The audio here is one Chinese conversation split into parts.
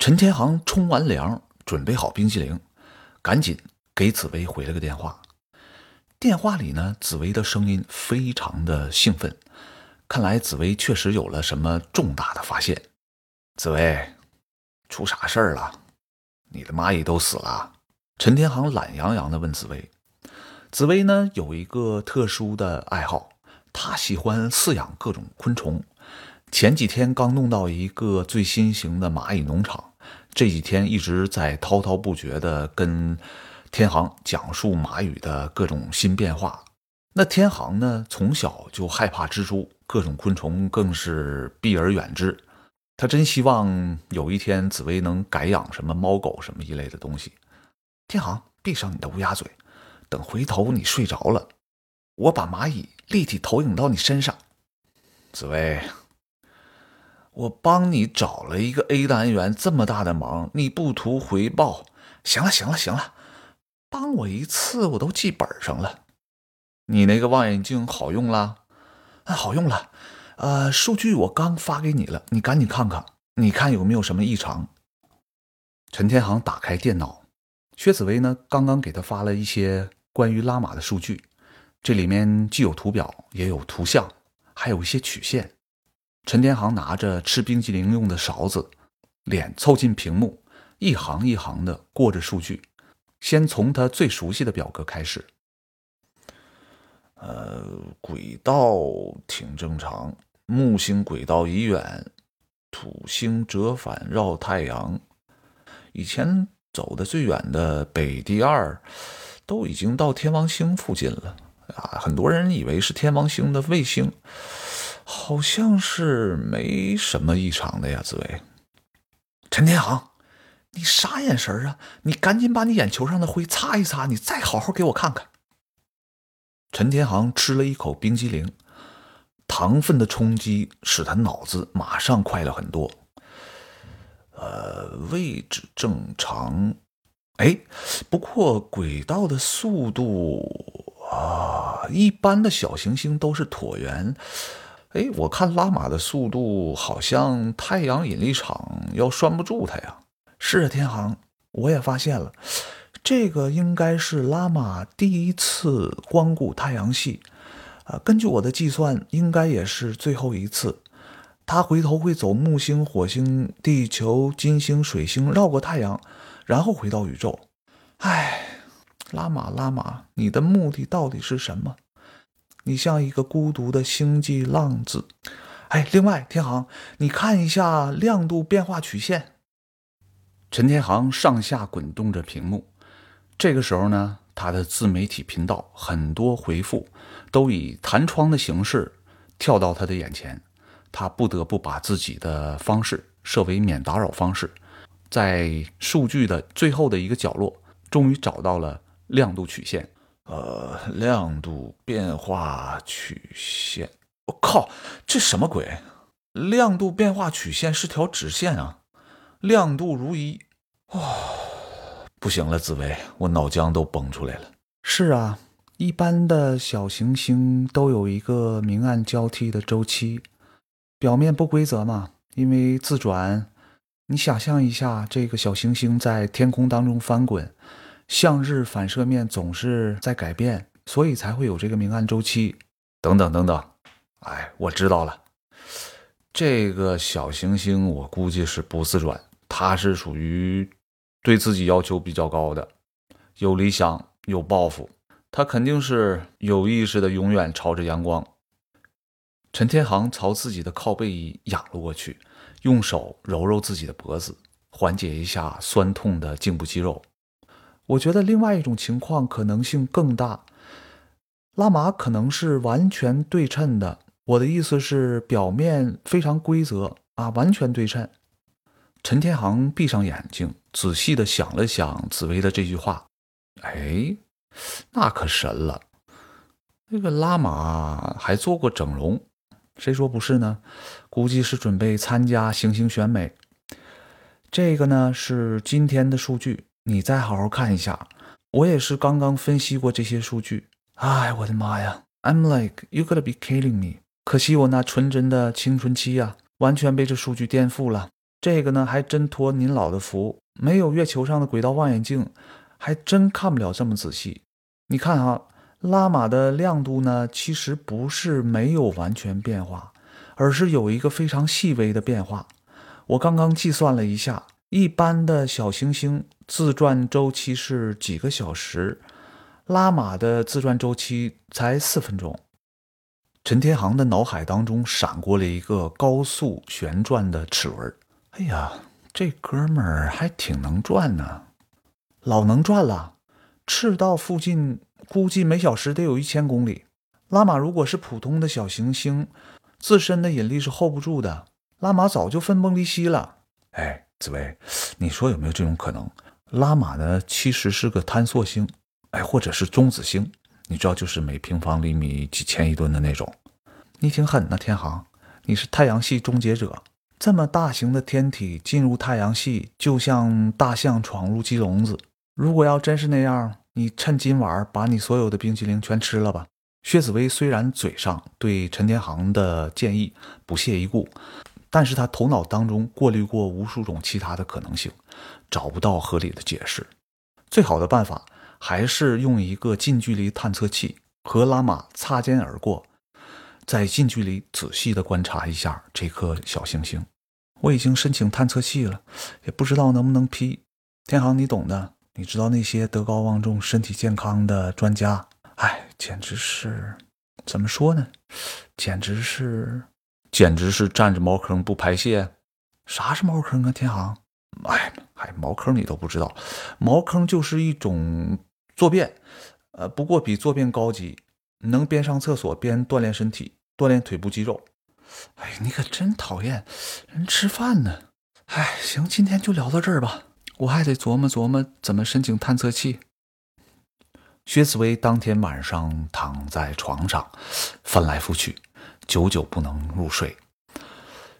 陈天航冲完凉，准备好冰激凌，赶紧给紫薇回了个电话。电话里呢，紫薇的声音非常的兴奋，看来紫薇确实有了什么重大的发现。紫薇，出啥事儿了？你的蚂蚁都死了？陈天航懒洋洋地问紫薇。紫薇呢，有一个特殊的爱好，她喜欢饲养各种昆虫。前几天刚弄到一个最新型的蚂蚁农场，这几天一直在滔滔不绝地跟天航讲述蚂蚁的各种新变化。那天航呢，从小就害怕蜘蛛，各种昆虫更是避而远之。他真希望有一天紫薇能改养什么猫狗什么一类的东西。天航，闭上你的乌鸦嘴，等回头你睡着了，我把蚂蚁立体投影到你身上。紫薇，我帮你找了一个 A 单元这么大的忙，你不图回报？行了，行了，行了，帮我一次我都记本上了。你那个望远镜好用啦？啊，好用了。呃，数据我刚发给你了，你赶紧看看，你看有没有什么异常？陈天航打开电脑，薛紫薇呢刚刚给他发了一些关于拉玛的数据，这里面既有图表，也有图像，还有一些曲线。陈天航拿着吃冰激凌用的勺子，脸凑近屏幕，一行一行的过着数据，先从他最熟悉的表格开始。呃，轨道挺正常。木星轨道已远，土星折返绕太阳。以前走的最远的北第二，都已经到天王星附近了啊！很多人以为是天王星的卫星，好像是没什么异常的呀。紫薇，陈天航，你啥眼神啊？你赶紧把你眼球上的灰擦一擦，你再好好给我看看。陈天航吃了一口冰激凌。糖分的冲击使他脑子马上快了很多。呃，位置正常，哎，不过轨道的速度啊，一般的小行星都是椭圆。哎，我看拉玛的速度好像太阳引力场要拴不住它呀。是啊，天航，我也发现了，这个应该是拉玛第一次光顾太阳系。啊，根据我的计算，应该也是最后一次。他回头会走木星、火星、地球、金星、水星，绕过太阳，然后回到宇宙。唉，拉玛拉玛，你的目的到底是什么？你像一个孤独的星际浪子。哎，另外，天航，你看一下亮度变化曲线。陈天航上下滚动着屏幕。这个时候呢？他的自媒体频道很多回复都以弹窗的形式跳到他的眼前，他不得不把自己的方式设为免打扰方式。在数据的最后的一个角落，终于找到了亮度曲线。呃，亮度变化曲线，我靠，这什么鬼？亮度变化曲线是条直线啊，亮度如一，哇！不行了，紫薇，我脑浆都崩出来了。是啊，一般的小行星都有一个明暗交替的周期，表面不规则嘛，因为自转。你想象一下，这个小行星在天空当中翻滚，向日反射面总是在改变，所以才会有这个明暗周期。等等等等，哎，我知道了，这个小行星我估计是不自转，它是属于。对自己要求比较高的，有理想有抱负，他肯定是有意识的，永远朝着阳光。陈天航朝自己的靠背椅仰了过去，用手揉揉自己的脖子，缓解一下酸痛的颈部肌肉。我觉得另外一种情况可能性更大，拉玛可能是完全对称的。我的意思是，表面非常规则啊，完全对称。陈天航闭上眼睛，仔细的想了想紫薇的这句话。哎，那可神了！那个拉玛还做过整容，谁说不是呢？估计是准备参加行星选美。这个呢是今天的数据，你再好好看一下。我也是刚刚分析过这些数据。哎，我的妈呀！I'm like you gotta be kidding me！可惜我那纯真的青春期呀，完全被这数据颠覆了。这个呢还真托您老的福，没有月球上的轨道望远镜，还真看不了这么仔细。你看啊，拉玛的亮度呢，其实不是没有完全变化，而是有一个非常细微的变化。我刚刚计算了一下，一般的小行星自转周期是几个小时，拉玛的自转周期才四分钟。陈天航的脑海当中闪过了一个高速旋转的齿轮。哎呀，这哥们儿还挺能转呢，老能转了。赤道附近估计每小时得有一千公里。拉玛如果是普通的小行星，自身的引力是 hold 不住的。拉玛早就分崩离析了。哎，紫薇，你说有没有这种可能？拉玛呢，其实是个坍缩星，哎，或者是中子星。你知道，就是每平方厘米几千亿吨的那种。你挺狠的，天航，你是太阳系终结者。这么大型的天体进入太阳系，就像大象闯入鸡笼子。如果要真是那样，你趁今晚把你所有的冰淇淋全吃了吧。薛紫薇虽然嘴上对陈天航的建议不屑一顾。但是他头脑当中过滤过无数种其他的可能性，找不到合理的解释。最好的办法还是用一个近距离探测器和拉玛擦肩而过，在近距离仔细的观察一下这颗小行星。我已经申请探测器了，也不知道能不能批。天航，你懂的，你知道那些德高望重、身体健康的专家，哎，简直是怎么说呢？简直是。简直是占着茅坑不排泄！啥是茅坑啊，天航？哎，嗨，茅坑你都不知道？茅坑就是一种坐便，呃，不过比坐便高级，能边上厕所边锻炼身体，锻炼腿部肌肉。哎，你可真讨厌人吃饭呢！哎，行，今天就聊到这儿吧，我还得琢磨琢磨怎么申请探测器。薛紫薇当天晚上躺在床上，翻来覆去。久久不能入睡。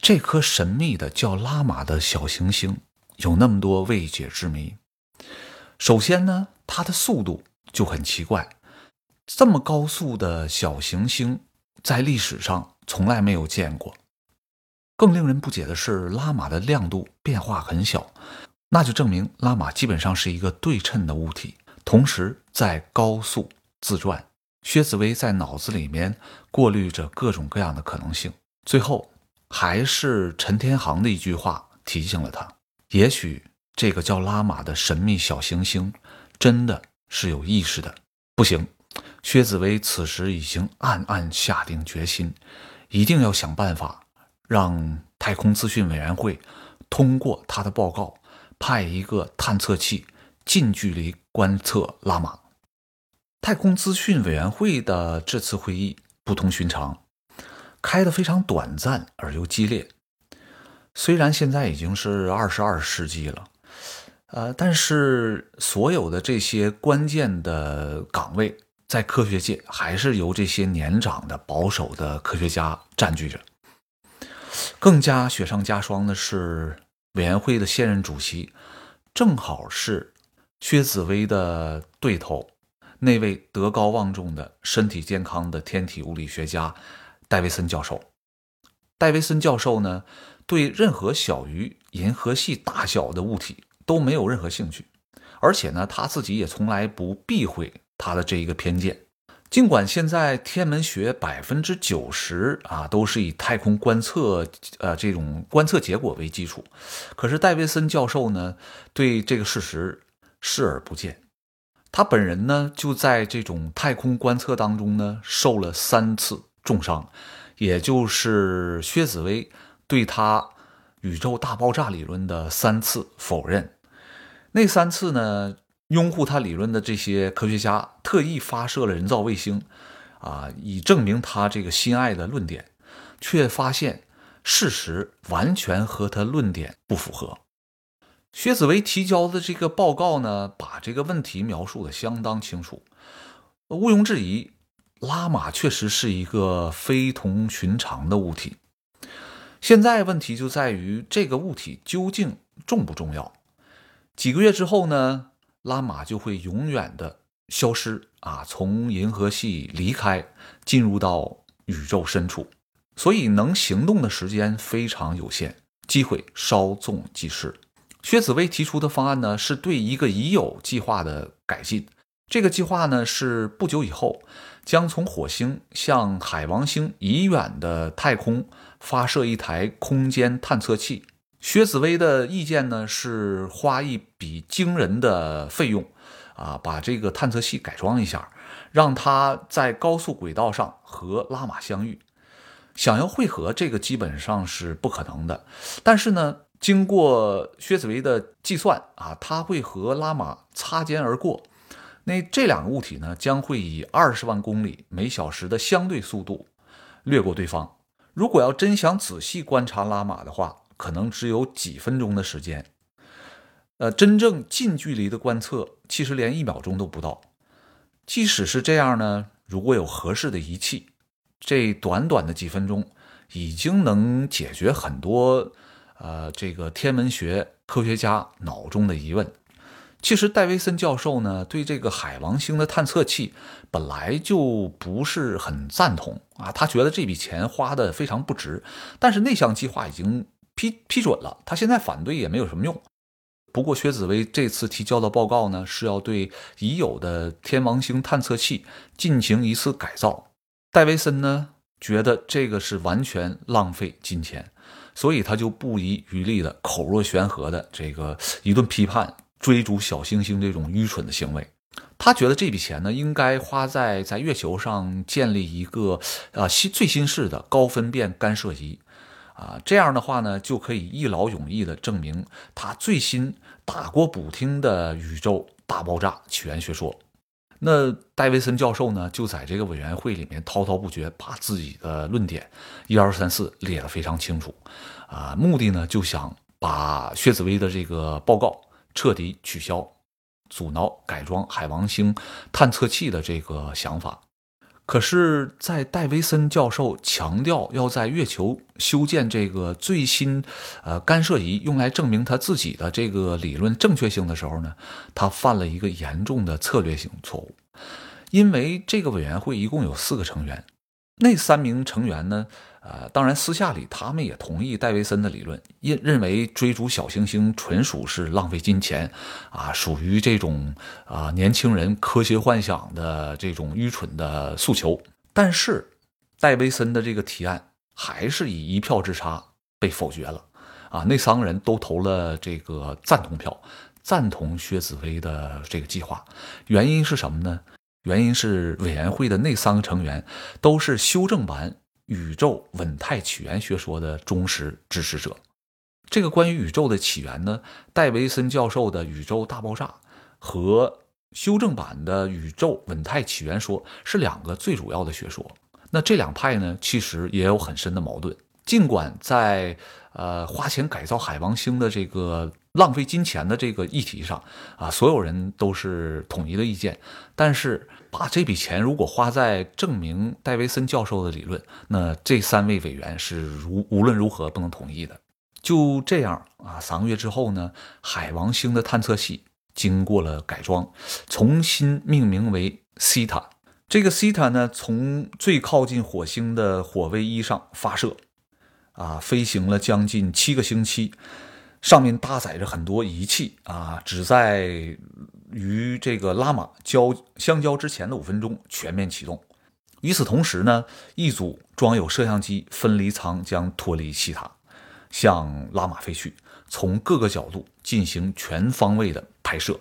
这颗神秘的叫拉玛的小行星有那么多未解之谜。首先呢，它的速度就很奇怪，这么高速的小行星在历史上从来没有见过。更令人不解的是，拉玛的亮度变化很小，那就证明拉玛基本上是一个对称的物体，同时在高速自转。薛紫薇在脑子里面过滤着各种各样的可能性，最后还是陈天航的一句话提醒了他：也许这个叫拉玛的神秘小行星真的是有意识的。不行，薛紫薇此时已经暗暗下定决心，一定要想办法让太空资讯委员会通过他的报告，派一个探测器近距离观测拉玛。太空资讯委员会的这次会议不同寻常，开得非常短暂而又激烈。虽然现在已经是二十二世纪了，呃，但是所有的这些关键的岗位在科学界还是由这些年长的保守的科学家占据着。更加雪上加霜的是，委员会的现任主席正好是薛紫薇的对头。那位德高望重的身体健康的天体物理学家戴维森教授，戴维森教授呢，对任何小于银河系大小的物体都没有任何兴趣，而且呢，他自己也从来不避讳他的这一个偏见。尽管现在天文学百分之九十啊都是以太空观测呃这种观测结果为基础，可是戴维森教授呢，对这个事实视而不见。他本人呢，就在这种太空观测当中呢，受了三次重伤，也就是薛紫薇对他宇宙大爆炸理论的三次否认。那三次呢，拥护他理论的这些科学家特意发射了人造卫星，啊，以证明他这个心爱的论点，却发现事实完全和他论点不符合。薛紫薇提交的这个报告呢，把这个问题描述的相当清楚，毋庸置疑，拉玛确实是一个非同寻常的物体。现在问题就在于这个物体究竟重不重要？几个月之后呢，拉玛就会永远的消失啊，从银河系离开，进入到宇宙深处，所以能行动的时间非常有限。机会稍纵即逝。薛紫薇提出的方案呢，是对一个已有计划的改进。这个计划呢，是不久以后将从火星向海王星以远的太空发射一台空间探测器。薛紫薇的意见呢，是花一笔惊人的费用，啊，把这个探测器改装一下，让它在高速轨道上和拉玛相遇。想要汇合，这个基本上是不可能的。但是呢，经过薛紫薇的计算啊，它会和拉玛擦肩而过。那这两个物体呢，将会以二十万公里每小时的相对速度掠过对方。如果要真想仔细观察拉玛的话，可能只有几分钟的时间。呃，真正近距离的观测，其实连一秒钟都不到。即使是这样呢，如果有合适的仪器，这短短的几分钟，已经能解决很多呃这个天文学科学家脑中的疑问。其实戴维森教授呢，对这个海王星的探测器本来就不是很赞同啊，他觉得这笔钱花的非常不值。但是那项计划已经批批准了，他现在反对也没有什么用。不过薛紫薇这次提交的报告呢，是要对已有的天王星探测器进行一次改造。戴维森呢，觉得这个是完全浪费金钱，所以他就不遗余力的口若悬河的这个一顿批判。追逐小行星这种愚蠢的行为，他觉得这笔钱呢应该花在在月球上建立一个啊新最新式的高分辨干涉仪，啊这样的话呢就可以一劳永逸的证明他最新打过补丁的宇宙大爆炸起源学说。那戴维森教授呢就在这个委员会里面滔滔不绝，把自己的论点一二三四列得非常清楚，啊目的呢就想把薛紫薇的这个报告。彻底取消阻挠改装海王星探测器的这个想法。可是，在戴维森教授强调要在月球修建这个最新呃干涉仪，用来证明他自己的这个理论正确性的时候呢，他犯了一个严重的策略性错误。因为这个委员会一共有四个成员，那三名成员呢？呃，当然，私下里他们也同意戴维森的理论，认认为追逐小行星纯属是浪费金钱，啊，属于这种啊年轻人科学幻想的这种愚蠢的诉求。但是，戴维森的这个提案还是以一票之差被否决了。啊，那三个人都投了这个赞同票，赞同薛紫薇的这个计划。原因是什么呢？原因是委员会的那三个成员都是修正版。宇宙稳态起源学说的忠实支持者。这个关于宇宙的起源呢，戴维森教授的宇宙大爆炸和修正版的宇宙稳态起源说是两个最主要的学说。那这两派呢，其实也有很深的矛盾。尽管在呃花钱改造海王星的这个浪费金钱的这个议题上啊，所有人都是统一的意见，但是。把这笔钱如果花在证明戴维森教授的理论，那这三位委员是如无论如何不能同意的。就这样啊，三个月之后呢，海王星的探测器经过了改装，重新命名为西塔。这个西塔呢，从最靠近火星的火卫一上发射，啊，飞行了将近七个星期，上面搭载着很多仪器啊，只在。与这个拉玛交相交之前的五分钟全面启动。与此同时呢，一组装有摄像机分离舱将脱离西塔，向拉玛飞去，从各个角度进行全方位的拍摄。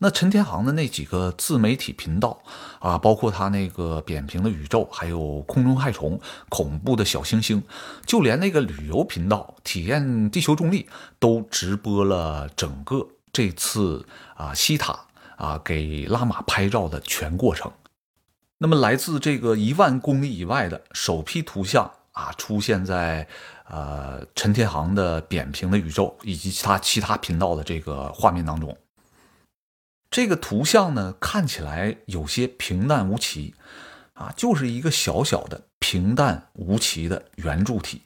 那陈天航的那几个自媒体频道啊，包括他那个扁平的宇宙，还有空中害虫、恐怖的小星星，就连那个旅游频道体验地球重力都直播了整个。这次啊，西塔啊给拉玛拍照的全过程。那么，来自这个一万公里以外的首批图像啊，出现在呃陈天航的扁平的宇宙以及其他其他频道的这个画面当中。这个图像呢，看起来有些平淡无奇啊，就是一个小小的平淡无奇的圆柱体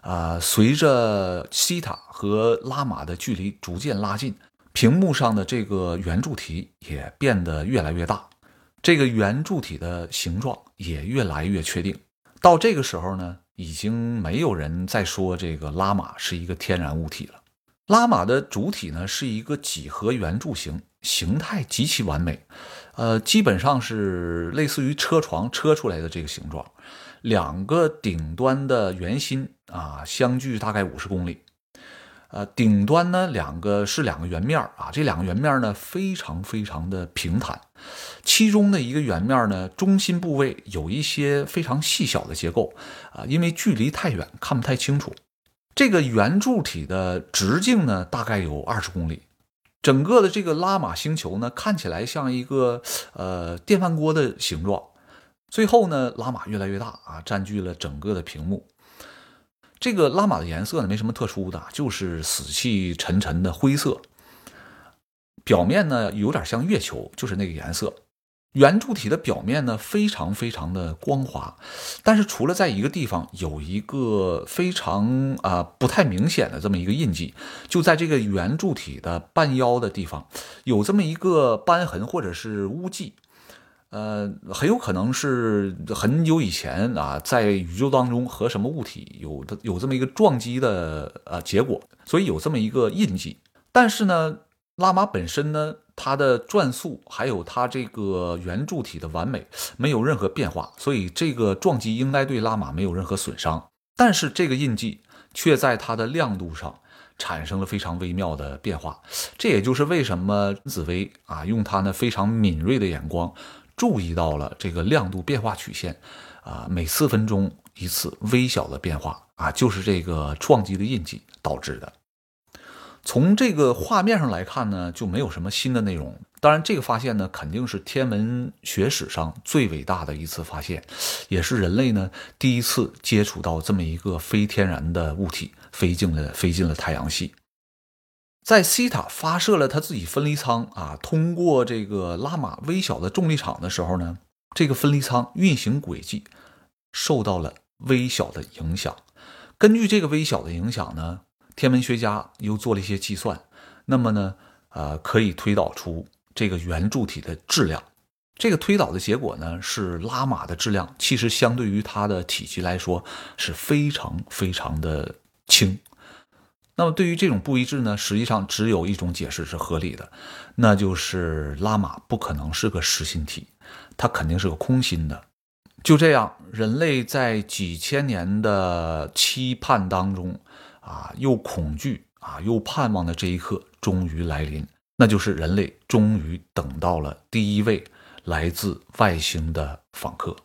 啊。随着西塔和拉玛的距离逐渐拉近。屏幕上的这个圆柱体也变得越来越大，这个圆柱体的形状也越来越确定。到这个时候呢，已经没有人再说这个拉玛是一个天然物体了。拉玛的主体呢是一个几何圆柱形，形态极其完美，呃，基本上是类似于车床车出来的这个形状。两个顶端的圆心啊，相距大概五十公里。呃，顶端呢两个是两个圆面啊，这两个圆面呢非常非常的平坦。其中的一个圆面呢，中心部位有一些非常细小的结构啊，因为距离太远看不太清楚。这个圆柱体的直径呢，大概有二十公里。整个的这个拉玛星球呢，看起来像一个呃电饭锅的形状。最后呢，拉玛越来越大啊，占据了整个的屏幕。这个拉玛的颜色呢，没什么特殊的，就是死气沉沉的灰色。表面呢，有点像月球，就是那个颜色。圆柱体的表面呢，非常非常的光滑，但是除了在一个地方有一个非常啊不太明显的这么一个印记，就在这个圆柱体的半腰的地方，有这么一个斑痕或者是污迹，呃，很有可能是很久以前啊，在宇宙当中和什么物体有的有这么一个撞击的呃结果，所以有这么一个印记。但是呢，拉玛本身呢。它的转速还有它这个圆柱体的完美没有任何变化，所以这个撞击应该对拉玛没有任何损伤。但是这个印记却在它的亮度上产生了非常微妙的变化。这也就是为什么紫薇啊用它那非常敏锐的眼光注意到了这个亮度变化曲线啊每四分钟一次微小的变化啊，就是这个撞击的印记导致的。从这个画面上来看呢，就没有什么新的内容。当然，这个发现呢，肯定是天文学史上最伟大的一次发现，也是人类呢第一次接触到这么一个非天然的物体飞进了飞进了太阳系。在西塔发射了他自己分离舱啊，通过这个拉玛微小的重力场的时候呢，这个分离舱运行轨迹受到了微小的影响。根据这个微小的影响呢。天文学家又做了一些计算，那么呢，呃，可以推导出这个圆柱体的质量。这个推导的结果呢，是拉玛的质量其实相对于它的体积来说是非常非常的轻。那么对于这种不一致呢，实际上只有一种解释是合理的，那就是拉玛不可能是个实心体，它肯定是个空心的。就这样，人类在几千年的期盼当中。啊，又恐惧啊，又盼望的这一刻终于来临，那就是人类终于等到了第一位来自外星的访客。